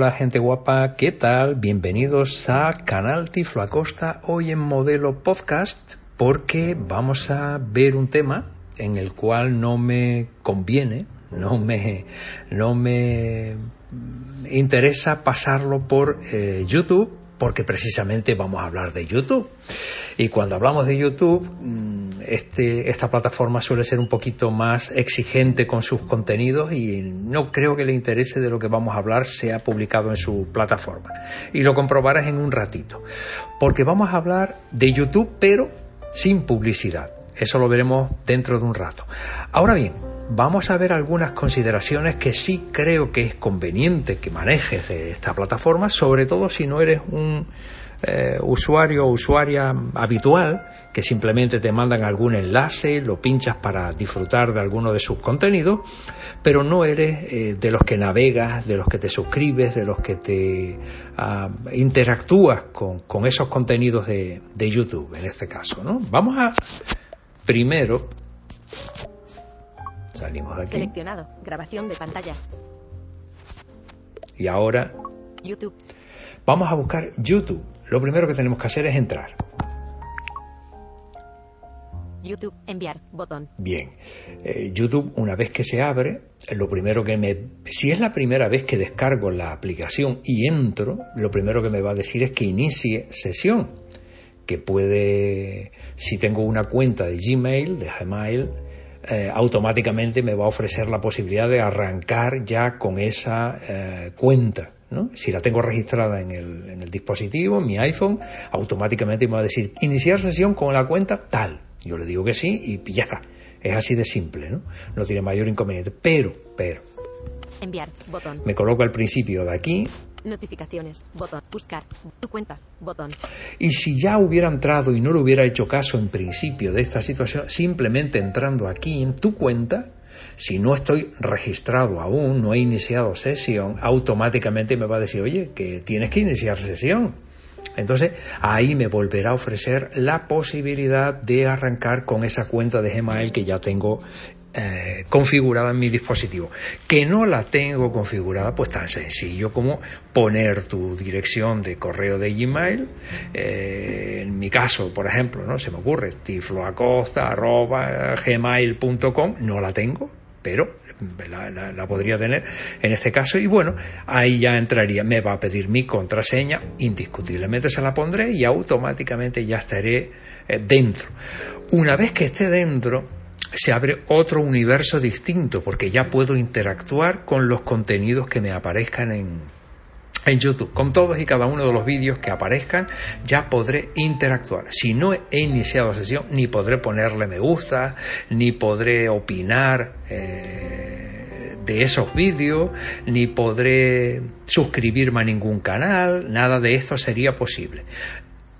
Hola gente guapa, ¿qué tal? Bienvenidos a Canal Tiflo Acosta, hoy en modelo podcast, porque vamos a ver un tema en el cual no me conviene no me, no me interesa pasarlo por eh, YouTube porque precisamente vamos a hablar de YouTube. Y cuando hablamos de YouTube, mm, este, esta plataforma suele ser un poquito más exigente con sus contenidos y no creo que le interese de lo que vamos a hablar sea publicado en su plataforma. Y lo comprobarás en un ratito. Porque vamos a hablar de YouTube, pero sin publicidad. Eso lo veremos dentro de un rato. Ahora bien, vamos a ver algunas consideraciones que sí creo que es conveniente que manejes de esta plataforma, sobre todo si no eres un eh, usuario o usuaria habitual que simplemente te mandan algún enlace, lo pinchas para disfrutar de alguno de sus contenidos, pero no eres eh, de los que navegas, de los que te suscribes, de los que te ah, interactúas con, con, esos contenidos de, de YouTube, en este caso. ¿no? Vamos a primero Salimos aquí. Seleccionado. Grabación de pantalla. Y ahora. YouTube. Vamos a buscar YouTube. Lo primero que tenemos que hacer es entrar. YouTube, enviar, botón. Bien. Eh, YouTube, una vez que se abre, lo primero que me. Si es la primera vez que descargo la aplicación y entro, lo primero que me va a decir es que inicie sesión. Que puede. Si tengo una cuenta de Gmail, de Gmail, eh, automáticamente me va a ofrecer la posibilidad de arrancar ya con esa eh, cuenta. ¿no? Si la tengo registrada en el, en el dispositivo, en mi iPhone, automáticamente me va a decir iniciar sesión con la cuenta tal. Yo le digo que sí y ya está. Es así de simple, ¿no? No tiene mayor inconveniente. Pero, pero. Enviar, botón. Me coloco al principio de aquí, Notificaciones, botón. Buscar, tu cuenta, botón. Y si ya hubiera entrado y no le hubiera hecho caso en principio de esta situación, simplemente entrando aquí en tu cuenta, si no estoy registrado aún, no he iniciado sesión, automáticamente me va a decir, oye, que tienes que iniciar sesión. Entonces ahí me volverá a ofrecer la posibilidad de arrancar con esa cuenta de Gmail que ya tengo eh, configurada en mi dispositivo. Que no la tengo configurada, pues tan sencillo como poner tu dirección de correo de Gmail. Eh, en mi caso, por ejemplo, no se me ocurre tifloacosta.gmail.com, no la tengo, pero la, podría tener en este caso y bueno, ahí ya entraría, me va a pedir mi contraseña, indiscutiblemente se la pondré y automáticamente ya estaré eh, dentro. Una vez que esté dentro, se abre otro universo distinto porque ya puedo interactuar con los contenidos que me aparezcan en, en YouTube. Con todos y cada uno de los vídeos que aparezcan ya podré interactuar. Si no he iniciado sesión, ni podré ponerle me gusta, ni podré opinar. Eh, de esos vídeos, ni podré suscribirme a ningún canal, nada de esto sería posible.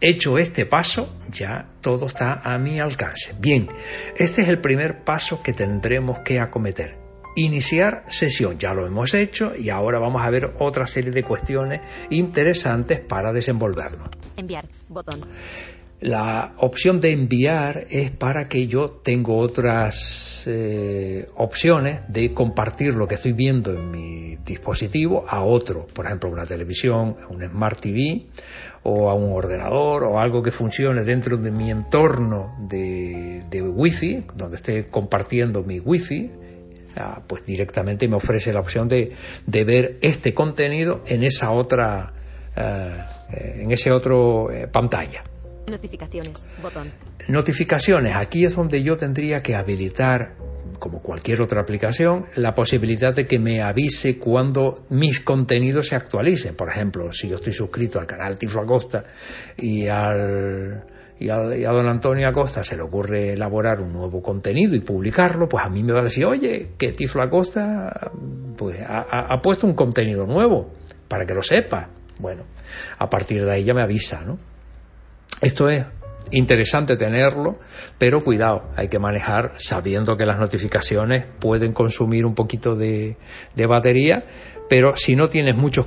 Hecho este paso, ya todo está a mi alcance. Bien, este es el primer paso que tendremos que acometer. Iniciar sesión, ya lo hemos hecho y ahora vamos a ver otra serie de cuestiones interesantes para desenvolvernos. Enviar, botón. La opción de enviar es para que yo tengo otras eh, opciones de compartir lo que estoy viendo en mi dispositivo a otro, por ejemplo, una televisión, un Smart TV o a un ordenador o algo que funcione dentro de mi entorno de, de Wi-Fi, donde esté compartiendo mi Wi-Fi, pues directamente me ofrece la opción de, de ver este contenido en esa otra, eh, en ese otro eh, pantalla. Notificaciones. Botón. Notificaciones. Aquí es donde yo tendría que habilitar, como cualquier otra aplicación, la posibilidad de que me avise cuando mis contenidos se actualicen. Por ejemplo, si yo estoy suscrito al canal Tiflo Acosta y al y a, don Antonio Acosta se le ocurre elaborar un nuevo contenido y publicarlo, pues a mí me va a decir, oye, que Tiflo Acosta pues, ha, puesto un contenido nuevo, para que lo sepa. Bueno, a partir de ahí ya me avisa, ¿no? Esto es interesante tenerlo, pero cuidado, hay que manejar sabiendo que las notificaciones pueden consumir un poquito de, batería, pero si no tienes muchas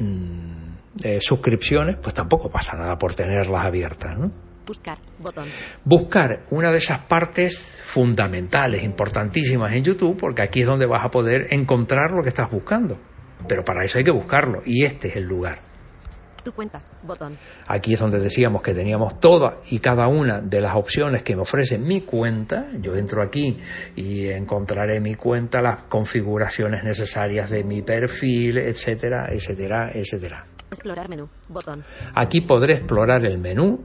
mm, eh, suscripciones, pues tampoco pasa nada por tenerlas abiertas, ¿no? Buscar, botón. Buscar una de esas partes fundamentales, importantísimas en YouTube, porque aquí es donde vas a poder encontrar lo que estás buscando. Pero para eso hay que buscarlo, y este es el lugar. Tu cuenta, botón. Aquí es donde decíamos que teníamos todas y cada una de las opciones que me ofrece mi cuenta. Yo entro aquí y encontraré mi cuenta, las configuraciones necesarias de mi perfil, etcétera, etcétera, etcétera. Explorar menú, botón. Aquí podré explorar el menú,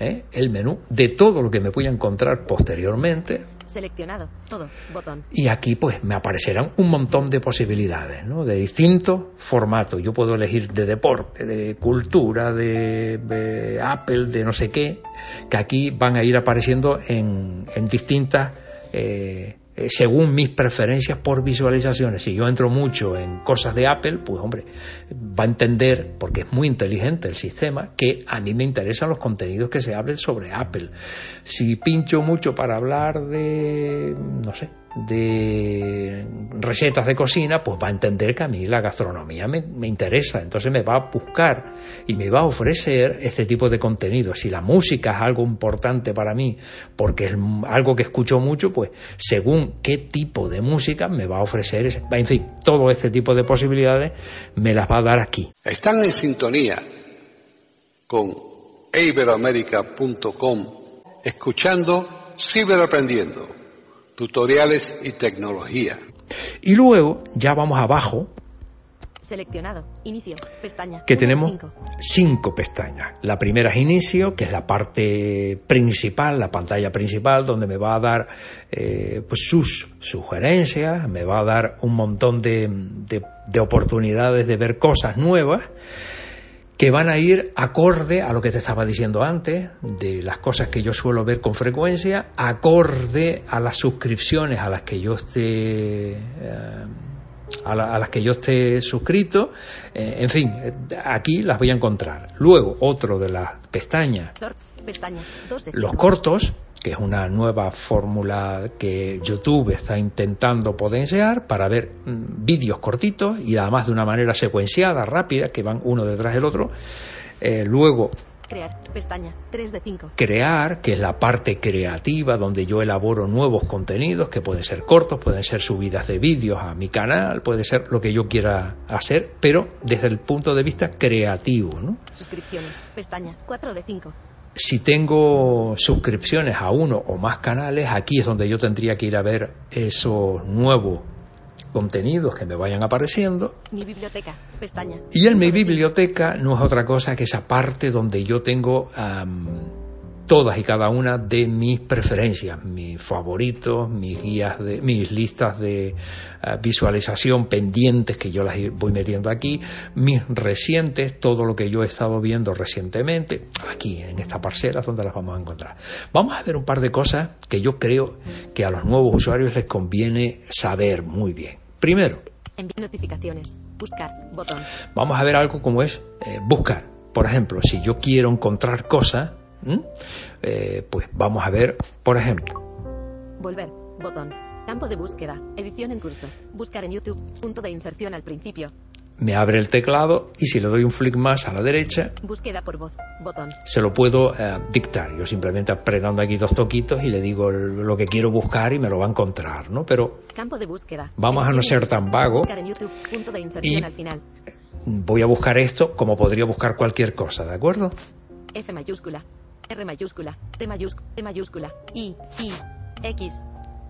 ¿eh? el menú de todo lo que me voy a encontrar posteriormente, Seleccionado. Todo. Botón. Y aquí pues me aparecerán un montón de posibilidades, ¿no? De distintos formatos. Yo puedo elegir de deporte, de cultura, de, Apple, de no sé qué, que aquí van a ir apareciendo en, en distintas eh, eh, según mis preferencias por visualizaciones. Si yo entro mucho en cosas de Apple, pues hombre, va a entender, porque es muy inteligente el sistema, que a mí me interesan los contenidos que se hablen sobre Apple. Si pincho mucho para hablar de, no sé, de recetas de cocina, pues va a entender que a mí la gastronomía me, interesa, entonces me va a buscar y me va a ofrecer este tipo de contenido. Si la música es algo importante para mí, porque es algo que escucho mucho, pues según qué tipo de música me va a ofrecer, en fin, todo este tipo de posibilidades me las va a dar aquí. Están en sintonía con iberoamerica.com, escuchando Ciberaprendiendo tutoriales y tecnología. Y luego ya vamos abajo. Seleccionado. Inicio. Pestaña. Que tenemos cinco. pestañas. La primera es inicio, que es la parte principal, la pantalla principal, donde me va a dar eh, pues sus sugerencias, me va a dar un montón de, de oportunidades de ver cosas nuevas que van a ir acorde a lo que te estaba diciendo antes, de las cosas que yo suelo ver con frecuencia, acorde a las suscripciones a las que yo esté eh, a, las que yo esté suscrito, eh, en fin, aquí las voy a encontrar. Luego, otro de las pestañas, los cortos, que es una nueva fórmula que YouTube está intentando potenciar para ver mm, vídeos cortitos y además de una manera secuenciada, rápida, que van uno detrás del otro. Eh, luego, Crear, pestaña, 3 de 5. Crear, que es la parte creativa donde yo elaboro nuevos contenidos que pueden ser cortos, pueden ser subidas de vídeos a mi canal, puede ser lo que yo quiera hacer, pero desde el punto de vista creativo. ¿no? Suscripciones, pestaña, 4 de 5 si tengo suscripciones a uno o más canales, aquí es donde yo tendría que ir a ver esos nuevos contenidos que me vayan apareciendo. Mi biblioteca, pestaña. Y en mi biblioteca no es otra cosa que esa parte donde yo tengo todas y cada una de mis preferencias, mis favoritos, mis guías de, mis listas de eh, visualización pendientes que yo las voy metiendo aquí, mis recientes, todo lo que yo he estado viendo recientemente, aquí en esta parcela donde las vamos a encontrar. Vamos a ver un par de cosas que yo creo que a los nuevos usuarios les conviene saber muy bien. Primero, enviar notificaciones, buscar, botón. Vamos a ver algo como es eh, buscar. Por ejemplo, si yo quiero encontrar cosas, ¿Mm? Eh, pues vamos a ver, por ejemplo. Volver, botón. Campo de búsqueda, edición en curso. Buscar en YouTube, punto de inserción al principio. Me abre el teclado y si le doy un flick más a la derecha, búsqueda por voz, botón. Se lo puedo eh, dictar. Yo simplemente apretando aquí dos toquitos y le digo lo que quiero buscar y me lo va a encontrar, ¿no? Pero campo de búsqueda. Vamos a no ser tan vago. Buscar en YouTube, punto de inserción al final. Voy a buscar esto como podría buscar cualquier cosa, ¿de acuerdo? F mayúscula, R mayúscula, T mayúscula, T mayúscula, I, I, X,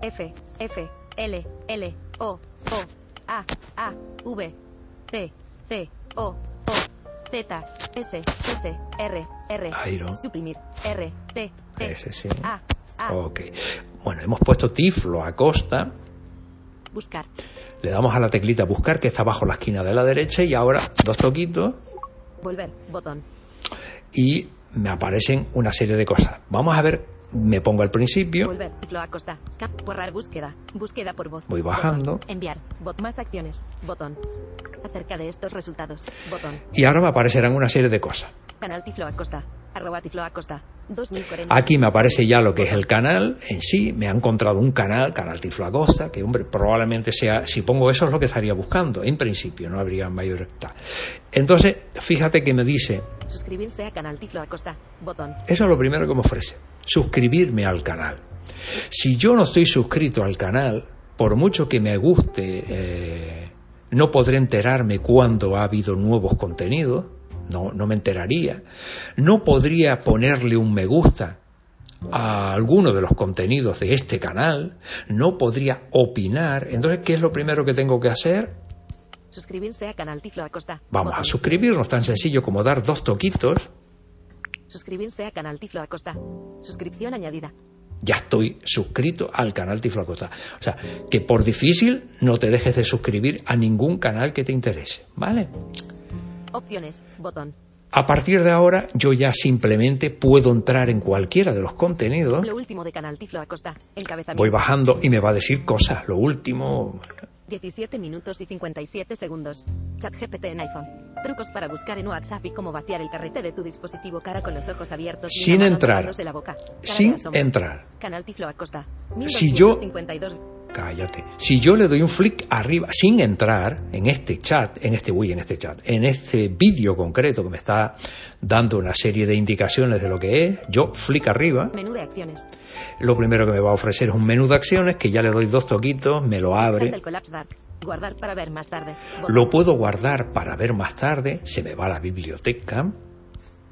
F, F, L, L, O, O, A, A, V, C, C, O, O, Z, S, S, R, R. Iron. Suprimir. R, T, T. Ese sí. A, A. Ok. Bueno, hemos puesto Tiflo Acosta. Buscar. Le damos a la teclita buscar que está bajo la esquina de la derecha y ahora dos toquitos Volver. Botón. y me aparecen una serie de cosas. Vamos a ver, me pongo al principio, Volver. Tiflo Acosta. Cap. Borrar búsqueda. Búsqueda por voz. Voy bajando. Botón. Enviar. Bot más acciones. Botón. Acerca de estos resultados. Botón. y ahora me aparecerán una serie de cosas. Canal Tiflo Acosta. Arroba Tiflo Acosta. 2040. Aquí me aparece ya lo que es el canal en sí. Me ha encontrado un canal, Canal Tiflo Acosta, que hombre, probablemente sea, si pongo eso es lo que estaría buscando. En principio, no habría mayor. Entonces, fíjate que me dice, Suscribirse a Canal Tiflo Acosta. Botón. eso es lo primero que me ofrece, suscribirme al canal. Si yo no estoy suscrito al canal, por mucho que me guste, eh, no podré enterarme cuando ha habido nuevos contenidos, no, no me enteraría. No podría ponerle un me gusta a alguno de los contenidos de este canal, no podría opinar. Entonces, ¿qué es lo primero que tengo que hacer? Suscribirse a Canal Tiflo Acosta. Vamos a suscribirnos, tan sencillo como dar dos toquitos. Suscribirse a Canal Tiflo Acosta. Suscripción añadida. ya estoy suscrito al canal Tifloacota. O sea, que por difícil no te dejes de suscribir a ningún canal que te interese, ¿vale? Opciones. Botón. A partir de ahora yo ya simplemente puedo entrar en cualquiera de los contenidos, Lo último de Canal Tiflo Acosta. Voy bajando y me va a decir cosas, lo último, 17 minutos y 57 segundos. Chat GPT en iPhone. Trucos para buscar en WhatsApp y cómo vaciar el carrete de tu dispositivo cara con los ojos abiertos. Sin entrar. La boca. Sin entrar. Canal Tiflo Acosta. Si yo- 1252. Cállate. Si yo le doy un flick arriba sin entrar en este chat, en este uy, en este chat, en este vídeo concreto que me está dando una serie de indicaciones de lo que es, yo flick arriba, Menú de acciones. lo primero que me va a ofrecer es un menú de acciones que ya le doy dos toquitos, me lo abre, del Collapse Dark. Guardar para ver más tarde. Botón. lo puedo guardar para ver más tarde, se me va a la biblioteca,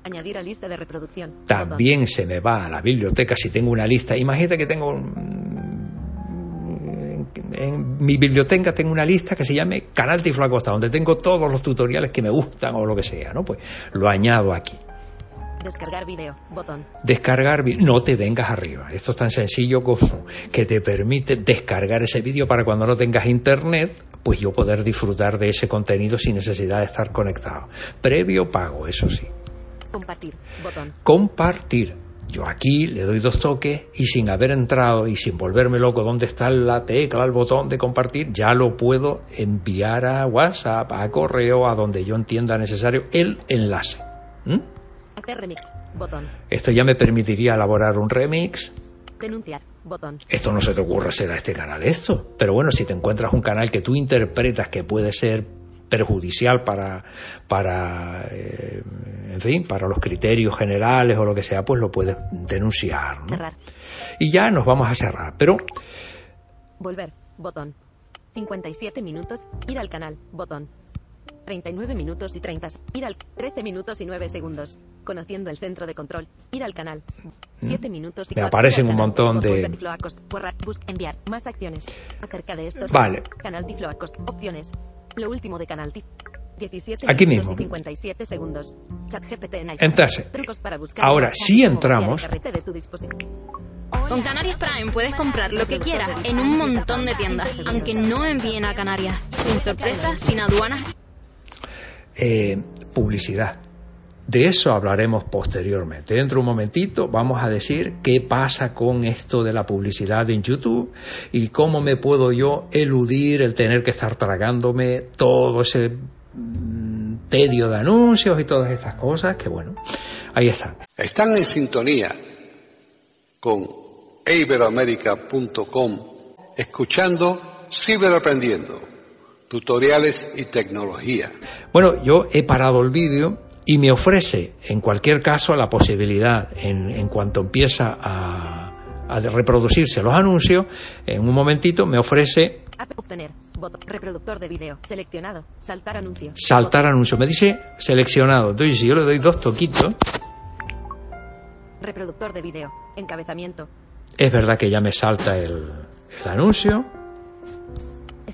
Añadir a lista de reproducción. También se me va a la biblioteca si tengo una lista. Imagínate que tengo en mi biblioteca tengo una lista que se llame Canal Tiflo Acosta, donde tengo todos los tutoriales que me gustan o lo que sea, ¿no? Pues lo añado aquí. Descargar video. Botón. Descargar, vi- no te vengas arriba. Esto es tan sencillo como que te permite descargar ese vídeo para cuando no tengas internet, pues yo poder disfrutar de ese contenido sin necesidad de estar conectado. Previo pago, eso sí. Compartir. Botón. compartir. Yo aquí le doy dos toques y sin haber entrado y sin volverme loco dónde está la tecla, el botón de compartir, ya lo puedo enviar a WhatsApp, a correo, a donde yo entienda necesario el enlace. ¿Mm? Hacer remix. Botón. Esto ya me permitiría elaborar un remix. Denunciar. Botón. Esto no se te ocurre hacer a este canal esto. Pero bueno, si te encuentras un canal que tú interpretas que puede ser perjudicial para, para eh, en fin, para los criterios generales o lo que sea, pues lo puedes denunciar. ¿no? Cerrar. Y ya nos vamos a cerrar. Pero Volver. Botón. 57 minutos. Ir al canal. Botón. 39 minutos y 30. Ir al 13 minutos y 9 segundos. Conociendo el centro de control. Ir al canal. 7 minutos y Me 4. aparecen un montón de- enviar. Más acciones. Acerca de estos. Vale. Canal. Opciones. Lo último de canal Tiflo. 17 Aquí mismo. y 57 segundos. Chat GPT en buscar ahora, si entramos-. Con Canarias Prime puedes comprar lo que quieras en un montón de tiendas, aunque no envíen a Canarias, sin sorpresas, sin aduanas eh, publicidad. De eso hablaremos posteriormente. Dentro de un momentito vamos a decir qué pasa con esto de la publicidad en YouTube y cómo me puedo yo eludir el tener que estar tragándome todo ese mm, tedio de anuncios y todas estas cosas que bueno, ahí están. Están en sintonía con iberoamerica.com escuchando Ciberaprendiendo, tutoriales y tecnología. Bueno, yo he parado el vídeo y me ofrece, en cualquier caso, la posibilidad, en, en cuanto empieza a, a reproducirse los anuncios, en un momentito me ofrece App obtener. Botón. Reproductor de video. Seleccionado. Saltar anuncio. saltar Botón. anuncio. Me dice seleccionado. Entonces, si yo le doy dos toquitos, Reproductor de video. Encabezamiento. es verdad que ya me salta el, el anuncio.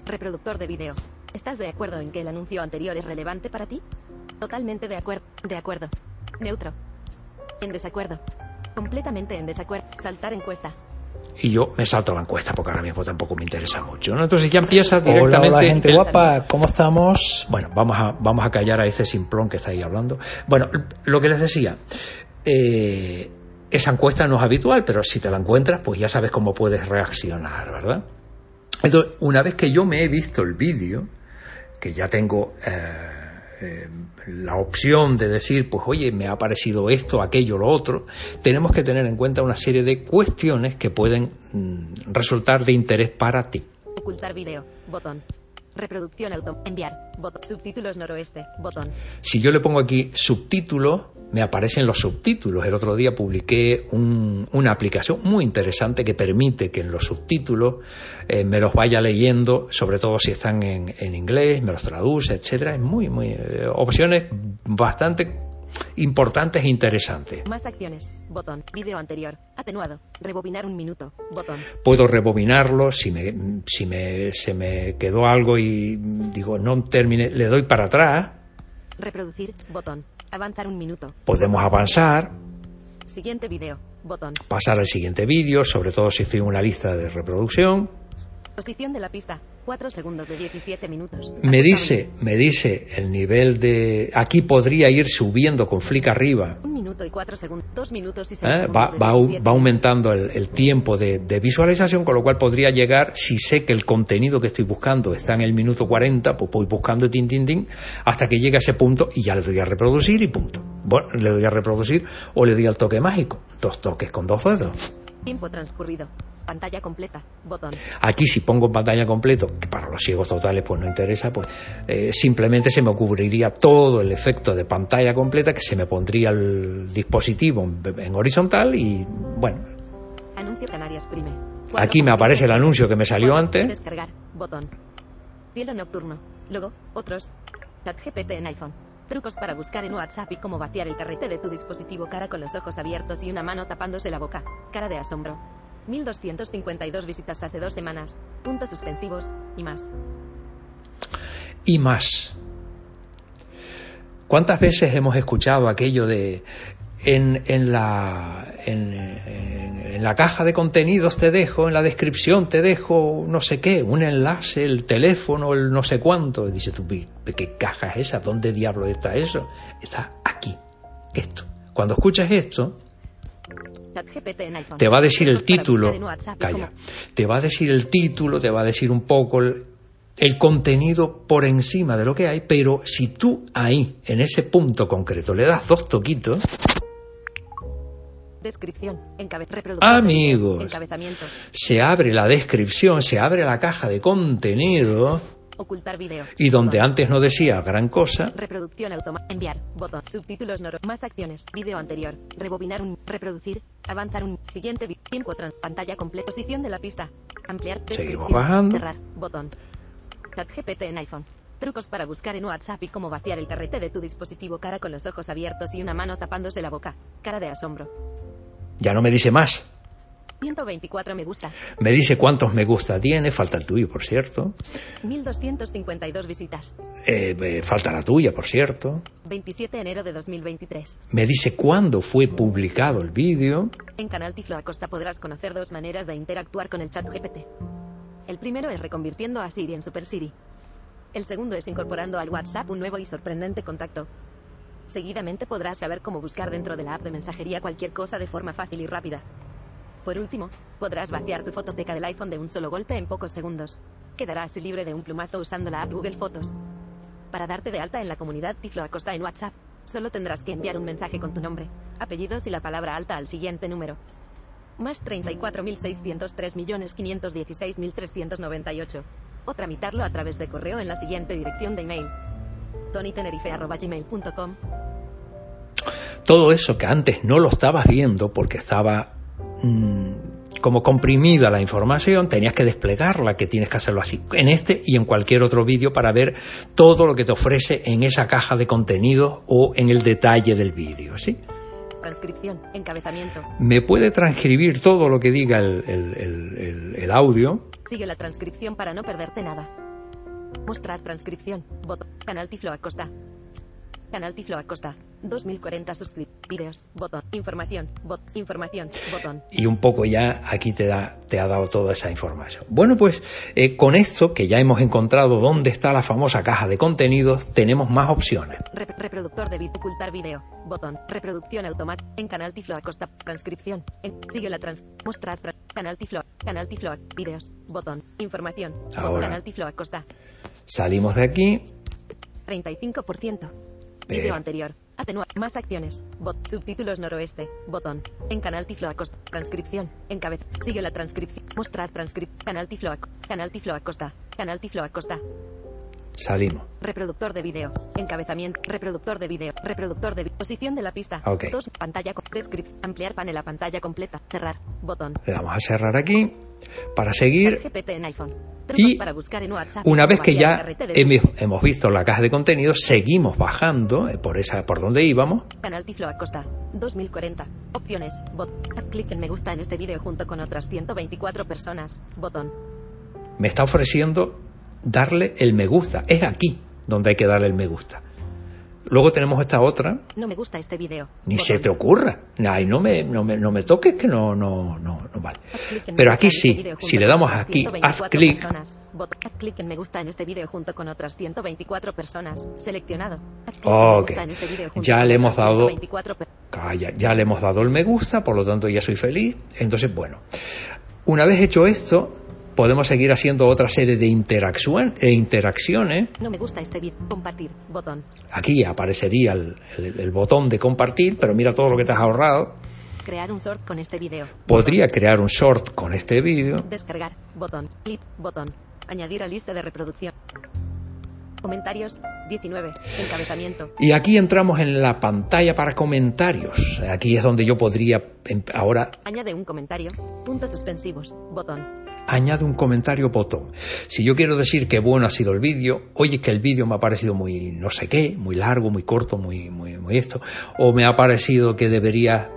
Reproductor de video. ¿Estás de acuerdo en que el anuncio anterior es relevante para ti? Totalmente de acuerdo. De acuerdo. Neutro. En desacuerdo. Completamente en desacuerdo. Saltar encuesta. Y yo me salto la encuesta porque ahora mismo tampoco me interesa mucho. ¿no? Entonces ya empieza directamente. Hola, hola, gente el- guapa, ¿cómo estamos? Bueno, vamos a, vamos a callar a ese simplón que está ahí hablando. Bueno, lo que les decía, eh, esa encuesta no es habitual, pero si te la encuentras, pues ya sabes cómo puedes reaccionar, ¿verdad? Entonces, una vez que yo me he visto el vídeo, que ya tengo eh, eh, la opción de decir, pues oye, me ha parecido esto, aquello, lo otro, tenemos que tener en cuenta una serie de cuestiones que pueden mm, resultar de interés para ti. Ocultar video. Botón. Reproducción auto. Enviar. Botón. Subtítulos noroeste. Botón. Si yo le pongo aquí subtítulos, me aparecen los subtítulos. El otro día publiqué un- una aplicación muy interesante que permite que en los subtítulos eh, me los vaya leyendo, sobre todo si están en, en inglés, me los traduce, etcétera. Es muy, muy eh, opciones bastante importantes e interesantes. Más acciones. Botón. Video anterior. Atenuado. Rebobinar un minuto. Botón. Puedo rebobinarlo si me, si me se me quedó algo y digo no termine, le doy para atrás. Reproducir. Botón. Avanzar un minuto. Podemos avanzar, Siguiente video. Botón. pasar al siguiente vídeo, sobre todo si estoy en una lista de reproducción. Posición de la pista. 4 segundos de 17 minutos. Me dice, me dice el nivel de... Aquí podría ir subiendo con flick arriba. Un minuto y 4 segundos. 2 minutos y 6 ¿eh? Va, va au- 17 va aumentando el, el tiempo de, de visualización, con lo cual podría llegar, si sé que el contenido que estoy buscando está en el minuto 40, pues voy buscando tin, tin, tin, hasta que llegue a ese punto y ya le doy a reproducir y punto. Bueno, le doy a reproducir o le doy al toque mágico. Dos toques con dos dedos. Tiempo transcurrido. Pantalla completa. Botón. Aquí si pongo pantalla completo, que para los ciegos totales pues no interesa, pues eh, simplemente se me cubriría todo el efecto de pantalla completa que se me pondría el dispositivo en, en horizontal y bueno, Anuncio Canarias Prime. Aquí me aparece el anuncio que me salió antes. Descargar. Botón. Cielo nocturno. Luego, otros. ChatGPT en iPhone. Trucos para buscar en WhatsApp y cómo vaciar el carrete de tu dispositivo cara con los ojos abiertos y una mano tapándose la boca. Cara de asombro. 1252 visitas hace dos semanas. Puntos suspensivos. Y más. y más. ¿Cuántas veces hemos escuchado aquello de en, la en, la caja de contenidos te dejo, en la descripción te dejo no sé qué, un enlace, el teléfono, el no sé cuánto? Y dices tú, "¿Pi- ¿qué caja es esa? ¿Dónde diablos está eso? Está aquí, esto. Cuando escuchas esto. Te va a decir el título, calla, te va a decir el título, te va a decir un poco el, el contenido por encima de lo que hay, pero si tú ahí, en ese punto concreto, le das dos toquitos, Descripción. Amigos. Se abre la descripción, se abre la caja de contenido Ocultar video. y donde Botón. antes no decía gran cosa, Reproducción automática. Enviar. Botón. Subtítulos noro. Más acciones. Video anterior. Rebobinar un. Reproducir. Avanzar un. Siguiente. Tiempo trans. Pantalla completa. Posición de la pista. Ampliar. Seguimos bajando. Cerrar. Botón. ChatGPT en iPhone. Trucos para buscar en WhatsApp y cómo vaciar el carrete de tu dispositivo cara con los ojos abiertos y una mano tapándose la boca. Cara de asombro. ya no me dice más. 124 me gusta. Me dice cuántos me gusta tiene, falta el tuyo, por cierto. 1252 visitas. Eh, eh, falta la tuya, por cierto. 27 de enero de 2023. Me dice cuándo fue publicado el vídeo. En Canal Tiflo Acosta podrás conocer dos maneras de interactuar con el chat GPT. El primero es reconvirtiendo a Siri en Super Siri. El segundo es incorporando al WhatsApp un nuevo y sorprendente contacto. Seguidamente podrás saber cómo buscar dentro de la app de mensajería cualquier cosa de forma fácil y rápida. Por último, podrás vaciar tu fototeca del iPhone de un solo golpe en pocos segundos. Quedarás libre de un plumazo usando la app Google Fotos. Para darte de alta en la comunidad Tiflo Acosta en WhatsApp, solo tendrás que enviar un mensaje con tu nombre, apellidos y la palabra alta al siguiente número. Más 34.603.516.398. O tramitarlo a través de correo en la siguiente dirección de email. tonytenerife.gmail.com Todo eso que antes no lo estabas viendo porque estaba como comprimida la información, tenías que desplegarla, que tienes que hacerlo así, en este y en cualquier otro vídeo para ver todo lo que te ofrece en esa caja de contenidos o en el detalle del vídeo, ¿sí? Transcripción. Encabezamiento. Me puede transcribir todo lo que diga el, el- el- el- el audio, Sigue la transcripción para no perderte nada. Mostrar transcripción. Botón. Canal Tiflo Acosta. Canal Tiflo Acosta. 2040 suscriptores. Botón. Información. Bot. Información. Botón. Y un poco ya aquí te, da, te ha dado toda esa información. Bueno, pues eh, con esto que ya hemos encontrado dónde está la famosa caja de contenidos, tenemos más opciones. Re- reproductor de vídeo. Ocultar video. Botón. Reproducción automática. En Canal Tiflo Acosta. Transcripción. En, sigue la trans. Mostrar. tra- canal Tiflo. Canal Tiflo. Videos. Botón. Información. Botón. Canal Tiflo Acosta. Salimos de aquí. 35%. Video anterior. Atenuar. Más acciones. Bot. Subtítulos noroeste. Botón. En Canal Tiflo Acosta. Transcripción. Encabeza. Sigue la transcripción. Mostrar transcripción. Canal Tiflo Acosta. Canal Tiflo Acosta. Canal Tiflo Acosta. Salimos. Reproductor de video. Encabezamiento. Reproductor de video. Reproductor de Posición de la pista. Ok. Dos. Pantalla. con- Descripción. Ampliar panel a pantalla completa. Cerrar. Botón. Le damos a cerrar aquí para seguir. Y. Una vez que ya hemos, visto la caja de contenidos, seguimos bajando eh, por esa por donde íbamos. Canal Tiflo Acosta. 2040. Opciones. Clic en me gusta en este vídeo junto con otras 124 personas. Botón. Me está ofreciendo darle el me gusta. Es aquí donde hay que darle el me gusta. Luego tenemos esta otra. No me gusta este vídeo. Ni Botón. se te ocurra. Ay, no me, no me, no me toques que no, no, no, no vale. Pero aquí este sí, junto si le damos aquí, 124 haz clic, Haz clic en me gusta en este vídeo junto con otras 124 personas. Seleccionado. Ok. este Ya le hemos dado- 124 per- Calla, ya le hemos dado el me gusta, por lo tanto ya soy feliz. Entonces, bueno, una vez hecho esto, podemos seguir haciendo otra serie de e interacciones. No me gusta este. Compartir. Botón. Aquí aparecería el, el- el botón de compartir, pero mira todo lo que te has ahorrado. Crear un short con este vídeo. Podría crear un short con este vídeo. Descargar. Botón. Clip. Botón. Añadir a lista de reproducción. Comentarios. 19. Encabezamiento. Y aquí entramos en la pantalla para comentarios. Aquí es donde yo podría em- ahora Añade un comentario. Puntos suspensivos. Botón. Añade un comentario botón. Si yo quiero decir que bueno ha sido el vídeo, oye que el vídeo me ha parecido muy no sé qué, muy largo, muy corto, muy, muy, muy esto, o me ha parecido que debería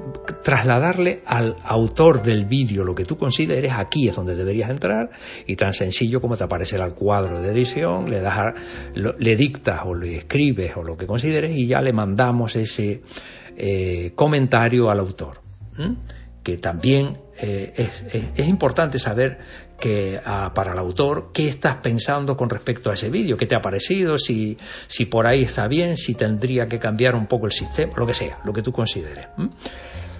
trasladarle al autor del vídeo lo que tú consideres, aquí es donde deberías entrar, y tan sencillo como te aparecerá el cuadro de edición, le das, le dictas o le escribes o lo que consideres y ya le mandamos ese eh, comentario al autor. Que también eh, es, importante saber que ah, para el autor qué estás pensando con respecto a ese vídeo, qué te ha parecido, si, si por ahí está bien, si tendría que cambiar un poco el sistema, lo que sea, lo que tú consideres.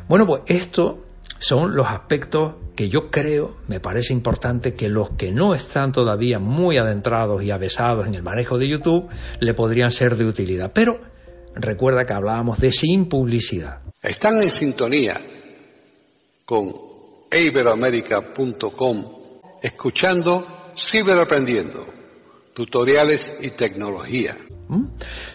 Bueno, pues esto son los aspectos que yo creo, me parece importante que los que no están todavía muy adentrados y avesados en el manejo de YouTube le podrían ser de utilidad. Pero recuerda que hablábamos de sin publicidad. Están en sintonía con iberoamerica.com escuchando Ciberaprendiendo, tutoriales y tecnología. ¿Mm?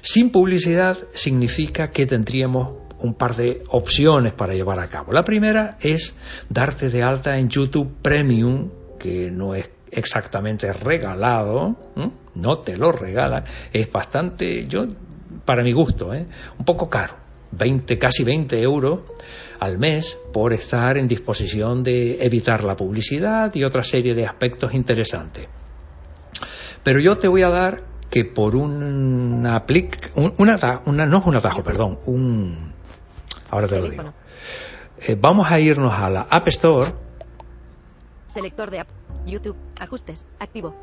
Sin publicidad significa que tendríamos un par de opciones para llevar a cabo. La primera es darte de alta en YouTube Premium, que no es exactamente regalado, no te lo regalan, es bastante, yo, para mi gusto, ¿eh? un poco caro, 20, casi 20 euros al mes por estar en disposición de evitar la publicidad y otra serie de aspectos interesantes. Pero yo te voy a dar que por un aplic, un, un ata- una, no es un atajo, perdón, un, ahora te lo digo. Eh, vamos a irnos a la App Store, Selector de app. YouTube. Ajustes. Activo.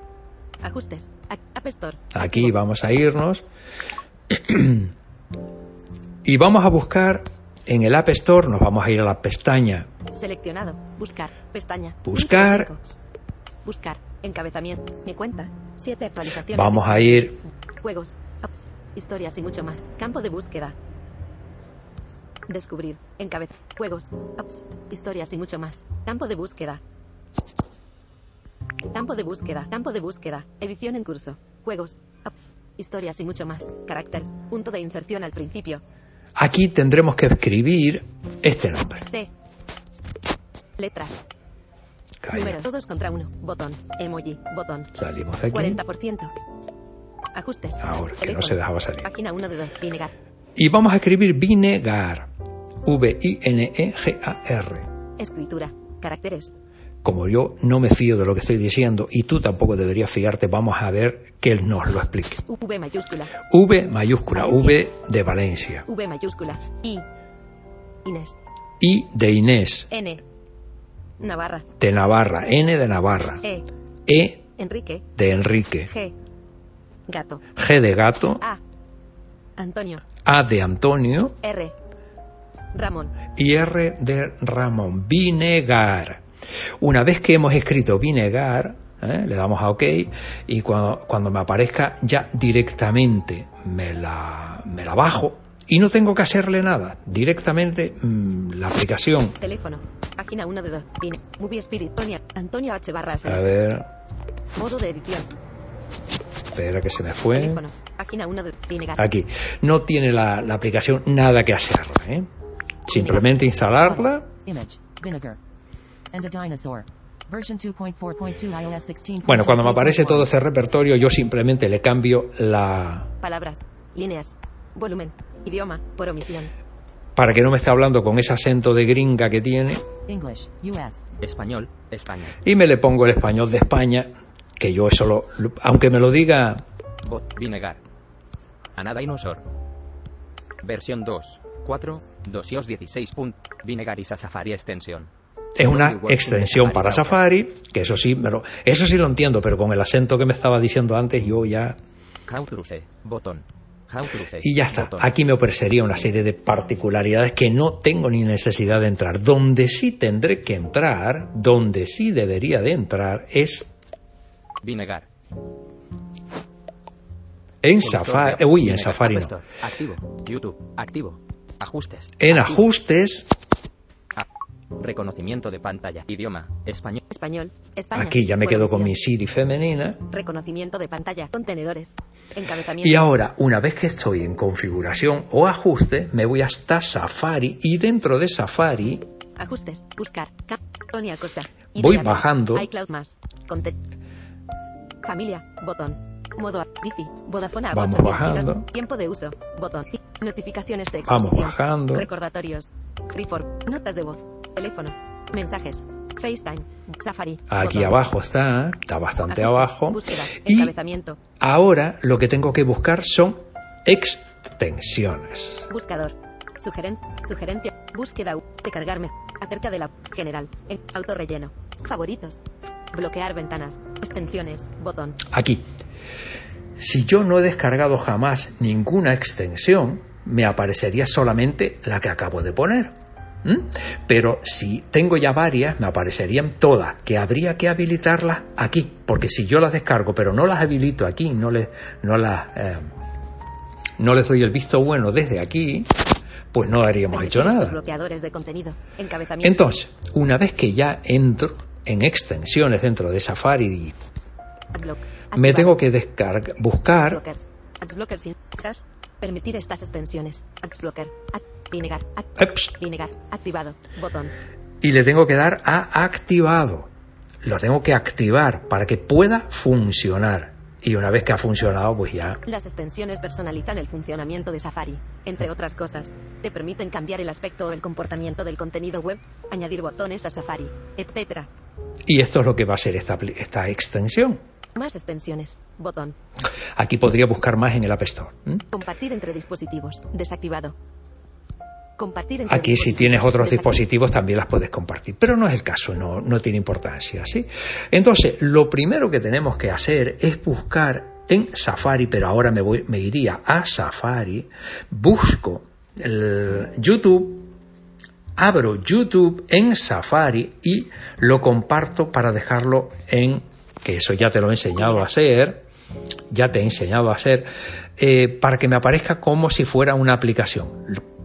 Ajustes. App Store. aquí vamos a irnos y vamos a buscar en el App Store, nos vamos a ir a la pestaña Seleccionado. Buscar. Pestaña. Buscar. Buscar. Encabezamiento. Mi cuenta. 7 actualizaciones. Vamos a ir Juegos. Apps. Historias y mucho más. Campo de búsqueda. Descubrir. Encabez. Juegos. Apps. Historias y mucho más. Campo de búsqueda. Campo de búsqueda. Campo de búsqueda. Edición en curso. Juegos. Apps. Historias y mucho más. Carácter. Punto de inserción al principio. Aquí tendremos que escribir este nombre. T. Letras. Calla. Número. Todos contra uno. Botón. Emoji. Botón. Salimos de aquí. 40%. Ajustes. Ahora, que no se dejaba salir. Página 1 de 2. Vinegar. Y vamos a escribir Vinegar. V-I-N-E-G-A-R. Escritura. Caracteres. Como yo no me fío de lo que estoy diciendo y tú tampoco deberías fiarte, vamos a ver que él nos lo explique. V mayúscula. V mayúscula, V de Valencia. V mayúscula. I. Inés. I de Inés, N. Navarra. de Navarra, N de Navarra, E. E Enrique. de Enrique, G. Gato. G de gato, A. Antonio. A de Antonio R. Ramón. y R de Ramón. Vinegar. Una vez que hemos escrito vinegar, ¿eh? le damos a OK y cuando, cuando me aparezca ya directamente me la, me la bajo y no tengo que hacerle nada. Directamente mm, la aplicación. Teléfono. Página 1 de 2. Vine. Movie Spirit. Tonia. Antonio H. Barras. A ver, Modo de edición. espera que se me fue. Teléfono. Página 1 de Vinegar. Aquí. No tiene la, la aplicación nada que hacerle. ¿eh? Simplemente instalarla. Image. Vinegar. Bueno, cuando me aparece todo ese repertorio, yo simplemente le cambio la, Palabras. Líneas. Volumen. Idioma. Por omisión. para que no me esté hablando con ese acento de gringa que tiene English. US. Español, España. y me le pongo el español de España que yo eso lo, aunque me lo diga Bot, Vinegar. Ana Dinosaur. Versión 2, 4, 2 iOS 16. punt. Vinegar y Safari Extension. Es una extensión para Safari que eso sí me lo, eso sí lo entiendo pero con el acento que me estaba diciendo antes yo ya y ya está aquí me ofrecería una serie de particularidades que no tengo ni necesidad de entrar donde sí tendré que entrar donde sí debería de entrar es Vinegar. en Safari uy en Safari no. Activo. YouTube. Activo. Ajustes. en ajustes Reconocimiento de pantalla. Idioma. Español. Español. España. aquí ya me quedo con mi. Siri femenina Reconocimiento de pantalla. Contenedores. Encabezamiento. Y ahora, una vez que estoy en configuración o ajuste, me voy hasta Safari y dentro de Safari Ajustes. Buscar. Cap. Tony Acosta. Voy bajando. iCloud más. Conte- Familia. Botón. Modo. Wifi. Vodafone. Vamos 8 bajando. Tiempo de uso. Botón. Notificaciones de vamos exposición. bajando. Recordatorios. Freeform. Notas de voz. Teléfono. Mensajes. FaceTime. Safari. Aquí botón. abajo está, está bastante Ajustes, abajo. Búsqueda. Y Encabezamiento. ahora lo que tengo que buscar son extensiones. Buscador. Sugeren sugerencia. Búsqueda. Recargarme. Acerca de la. General. En autorrelleno. Favoritos. Bloquear ventanas. Extensiones. Botón. Aquí. Si yo no he descargado jamás ninguna extensión, me aparecería solamente la que acabo de poner. ¿Mm? Pero si tengo ya varias, me aparecerían todas, que habría que habilitarlas aquí, porque si yo las descargo pero no las habilito aquí, no les, no las, eh, no les doy el visto bueno desde aquí, pues no habríamos hecho nada. bloqueadores de contenido. Encabezamiento. Entonces, una vez que ya entro en extensiones dentro de Safari, me tengo que descargar, buscar Permitir estas extensiones. Ad- Vinegar. Vinegar. Activado. Botón. y le tengo que dar a activado. Lo tengo que activar para que pueda funcionar. Y una vez que ha funcionado, pues ya. Las extensiones personalizan el funcionamiento de Safari. Entre otras cosas, te permiten cambiar el aspecto o el comportamiento del contenido web, añadir botones a Safari, etc. Y esto es lo que va a ser esta, esta extensión. Más extensiones. Botón. Aquí podría buscar más en el App Store. Compartir entre dispositivos. Desactivado. Compartir entre Aquí si tienes otros dispositivos también las puedes compartir, pero no es el caso, no, no tiene importancia, ¿sí? Entonces, lo primero que tenemos que hacer es buscar en Safari, pero ahora me voy, me iría a Safari, busco el YouTube, abro YouTube en Safari y lo comparto para dejarlo en, que eso ya te lo he enseñado a hacer, ya te he enseñado a hacer, eh, para que me aparezca como si fuera una aplicación.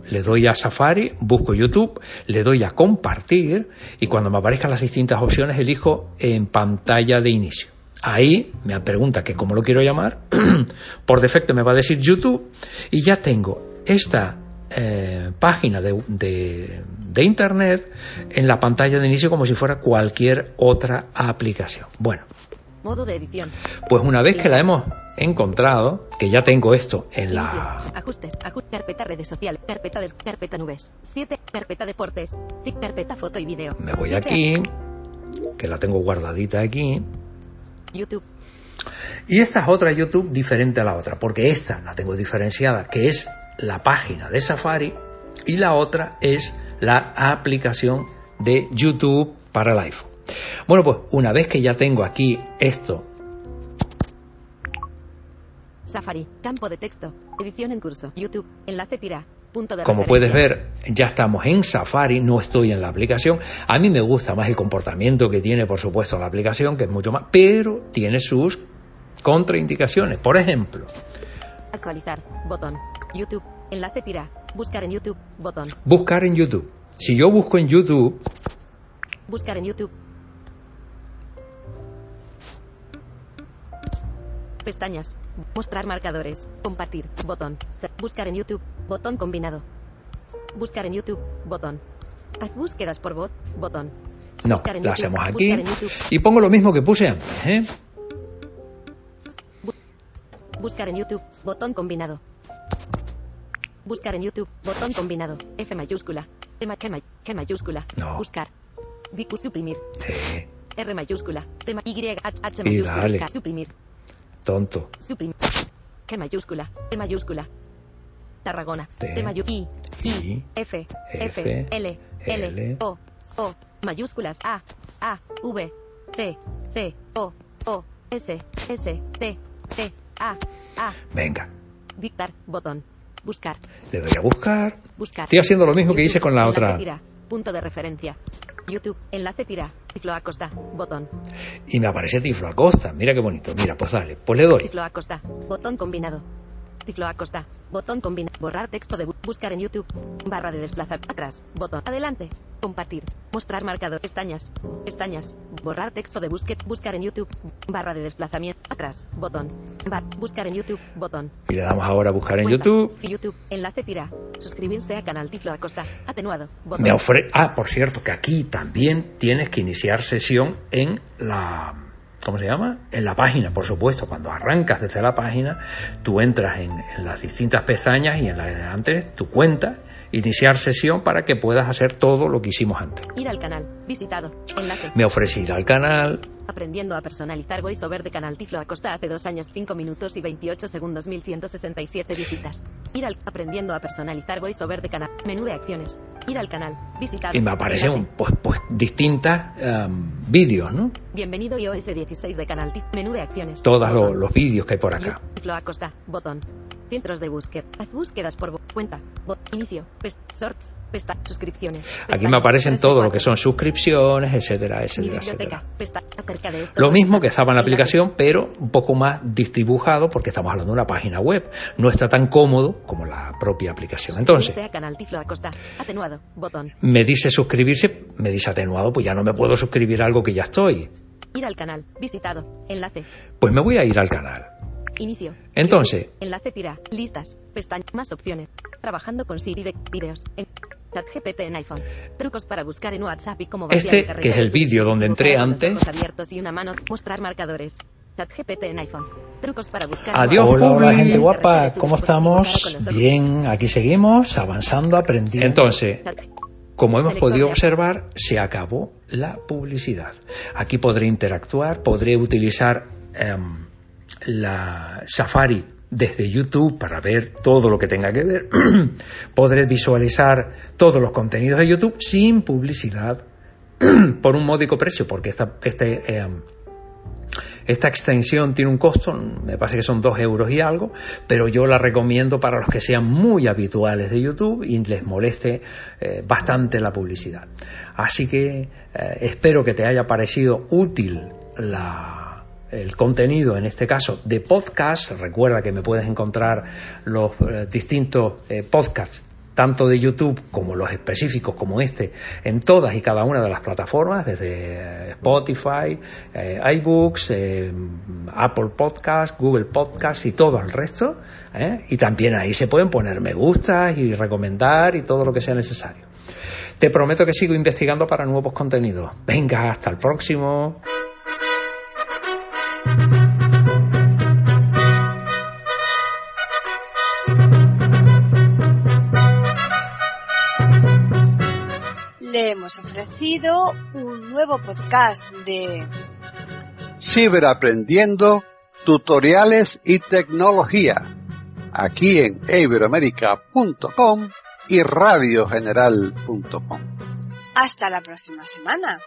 Le doy a Safari, busco YouTube, le doy a compartir y cuando me aparezcan las distintas opciones elijo en pantalla de inicio. Ahí me pregunta que cómo lo quiero llamar, por defecto me va a decir YouTube y ya tengo esta eh, página de, de- de Internet en la pantalla de inicio como si fuera cualquier otra aplicación. Bueno, Modo de edición. pues una vez que la hemos encontrado, que ya tengo esto en la... Ajustes. Aju- carpeta redes sociales. Carpeta des- carpeta nubes. 7. Carpeta deportes. Tic carpeta foto y video. Me voy aquí, que la tengo guardadita aquí. YouTube. Y esta es otra YouTube diferente a la otra, porque esta la tengo diferenciada, que es la página de Safari, y la otra es la aplicación de YouTube para el iPhone. Bueno, pues una vez que ya tengo aquí esto Safari. Campo de texto. Edición en curso. YouTube. Enlace tira. Punto de Como referencia. puedes ver, ya estamos en Safari, no estoy en la aplicación. A mí me gusta más el comportamiento que tiene, por supuesto, la aplicación, que es mucho más, pero tiene sus contraindicaciones. Por ejemplo, Actualizar. Botón. YouTube. Enlace tira. Buscar en YouTube. Botón. buscar en YouTube. Si yo busco en YouTube, Buscar en YouTube. Pestañas. Mostrar marcadores. Compartir. Botón. Buscar en YouTube. Botón combinado. Buscar en YouTube. Botón. Haz búsquedas por voz. Botón. no, YouTube. hacemos aquí. Y pongo lo mismo que puse antes. ¿eh? Buscar en YouTube. Botón combinado. Buscar en YouTube. Botón combinado. F mayúscula. E ma- G, ma- G mayúscula. No. Buscar. Suprimir. Sí, R mayúscula. T Y H, H mayúscula. dale. Suprimir. tonto. Suprimir. G mayúscula. T mayúscula. Tarragona. T, T mayúscula. I. I, F. F. L. L. O. O. Mayúsculas. A. A. V. C. C. O. O. S. S. T. T. A. A. Venga, Dictar. Botón. Buscar. le doy a buscar. Buscar. Estoy haciendo lo mismo que hice con la otra. tira. Punto de referencia. YouTube. Enlace tira. Tiflo Acosta. Botón. Y me aparece Tiflo Acosta. Mira qué bonito. Mira, pues dale, pues le doy. Tiflo Acosta. Botón combinado. Tiflo Acosta. Botón combinado. Borrar texto de bu- buscar en YouTube. Barra de desplazar. Atrás. Botón. Adelante. Compartir. Mostrar marcador. Pestañas. Pestañas. Borrar texto de búsqueda. Buscar en YouTube. Barra de desplazamiento. Atrás. Botón. Bar- buscar en YouTube. Botón. Y le damos ahora a buscar en Cuenta. YouTube. YouTube. Enlace tira. Suscribirse a canal Tiflo Acosta. Atenuado. Botón. Me ofrece. Ah, por cierto, que aquí también tienes que iniciar sesión en la. ¿Cómo se llama? En la página, por supuesto. Cuando arrancas desde la página, tú entras en, en las distintas pestañas y en la de antes, tu cuenta, iniciar sesión para que puedas hacer todo lo que hicimos antes. Ir al canal. Visitado. Enlace. Me ofrece ir al canal, Aprendiendo a personalizar VoiceOver de Canal Tiflo Acosta hace dos años 5 minutos y 28 segundos 1167 visitas. Ir al Aprendiendo a personalizar VoiceOver de Canal. Menú de acciones. Ir al canal. Visitado. y me aparecen pues, pues distintas em, vídeos, ¿no? Bienvenido iOS 16 de Canal Tiflo. Menú de acciones. Todos lo- los vídeos que hay por acá. Tiflo Acosta. Botón. Filtros de búsqueda. Haz búsquedas por cuenta. Inicio. Pest. Sorts. Pesta. Suscripciones. Aquí me aparecen todo lo que son suscripciones, etcétera, etcétera, etcétera. Pesta. Acerca de esto. Lo mismo que estaba en la aplicación, pero un poco más dibujado porque estamos hablando de una página web. No está tan cómodo como la propia aplicación. Entonces, me dice suscribirse, me dice atenuado, pues ya no me puedo suscribir a algo que ya estoy. Ir al canal. Visitado. Enlace. Pues me voy a ir al canal. Inicio. Entonces, Enlace tira. Listas. Pestaña. Más opciones. Trabajando con Siri de videos. En ChatGPT en iPhone. Trucos para buscar en WhatsApp y cómo Este, que es el de vídeo donde entré antes. abiertos y una mano. Mostrar marcadores. ChatGPT en iPhone. Trucos para buscar. Adiós, hola, Publi. gente guapa, ¿cómo estamos? Bien, aquí seguimos, avanzando, aprendiendo. Entonces, Como hemos podido observar, se acabó la publicidad. Aquí podré interactuar, podré utilizar em, la Safari desde YouTube para ver todo lo que tenga que ver. podré visualizar todos los contenidos de YouTube sin publicidad por un módico precio, porque esta, este, em, esta extensión tiene un costo, me parece que son dos euros y algo, pero yo la recomiendo para los que sean muy habituales de YouTube y les moleste eh, bastante la publicidad. Así que eh, espero que te haya parecido útil la, el contenido, en este caso, de podcast. Recuerda que me puedes encontrar los eh, distintos eh, podcasts tanto de YouTube como los específicos como este, en todas y cada una de las plataformas, desde eh, Spotify, iBooks, Apple Podcast, Google Podcast y todo el resto. Y también ahí se pueden poner me gustas y recomendar y todo lo que sea necesario. Te prometo que sigo investigando para nuevos contenidos. Venga, hasta el próximo. Le hemos ofrecido un nuevo podcast de Ciberaprendiendo, tutoriales y tecnología, aquí en iberoamerica.com y radiogeneral.com. Hasta la próxima semana.